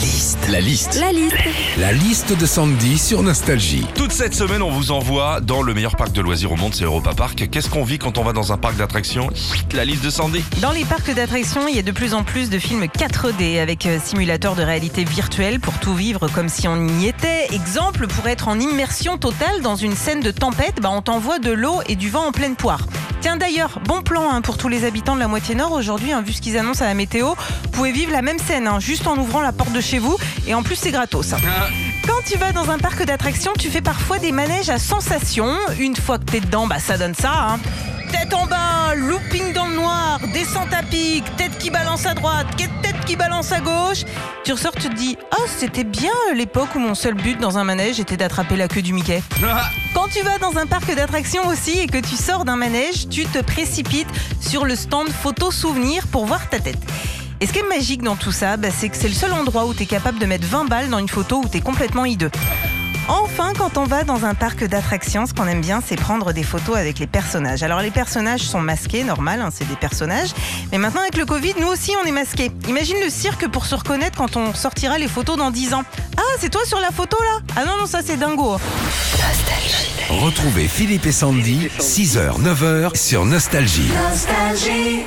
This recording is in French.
liste. La liste. La liste. La liste de Sandy sur Nostalgie. Toute cette semaine, on vous envoie dans le meilleur parc de loisirs au monde, c'est Europa Park. Qu'est-ce qu'on vit quand on va dans un parc d'attractions? La liste de Sandy. Dans les parcs d'attractions, il y a de plus en plus de films 4D avec euh, simulateur de réalité virtuelle pour tout vivre comme si on y était. Exemple, pour être en immersion totale dans une scène de tempête, bah, on t'envoie de l'eau et du vent en pleine poire. Tiens d'ailleurs, bon plan hein, pour tous les habitants de la moitié nord aujourd'hui, hein, vu ce qu'ils annoncent à la météo, vous pouvez vivre la même scène, hein, juste en ouvrant la porte de chez vous, et en plus c'est gratos. hein. Quand tu vas dans un parc d'attractions, tu fais parfois des manèges à sensations. Une fois que t'es dedans, bah ça donne ça. Tête en bas, descente à pic, tête qui balance à droite, tête qui balance à gauche. Tu ressors, tu te dis, oh c'était bien l'époque où mon seul but dans un manège était d'attraper la queue du Mickey. Quand tu vas dans un parc d'attractions aussi et que tu sors d'un manège, tu te précipites sur le stand photo souvenir pour voir ta tête. Et ce qui est magique dans tout ça, bah, c'est que c'est le seul endroit où tu es capable de mettre 20 balles dans une photo où tu es complètement hideux. Enfin, quand on va dans un parc d'attractions, ce qu'on aime bien, c'est prendre des photos avec les personnages. Alors les personnages sont masqués, normal, hein, c'est des personnages. Mais maintenant avec le Covid, nous aussi on est masqués. Imagine le cirque pour se reconnaître quand on sortira les photos dans 10 ans. Ah, c'est toi sur la photo là? Ah non, non, ça c'est dingo. Retrouvez Philippe et Sandy, 6h, 9h sur Nostalgie. Nostalgie.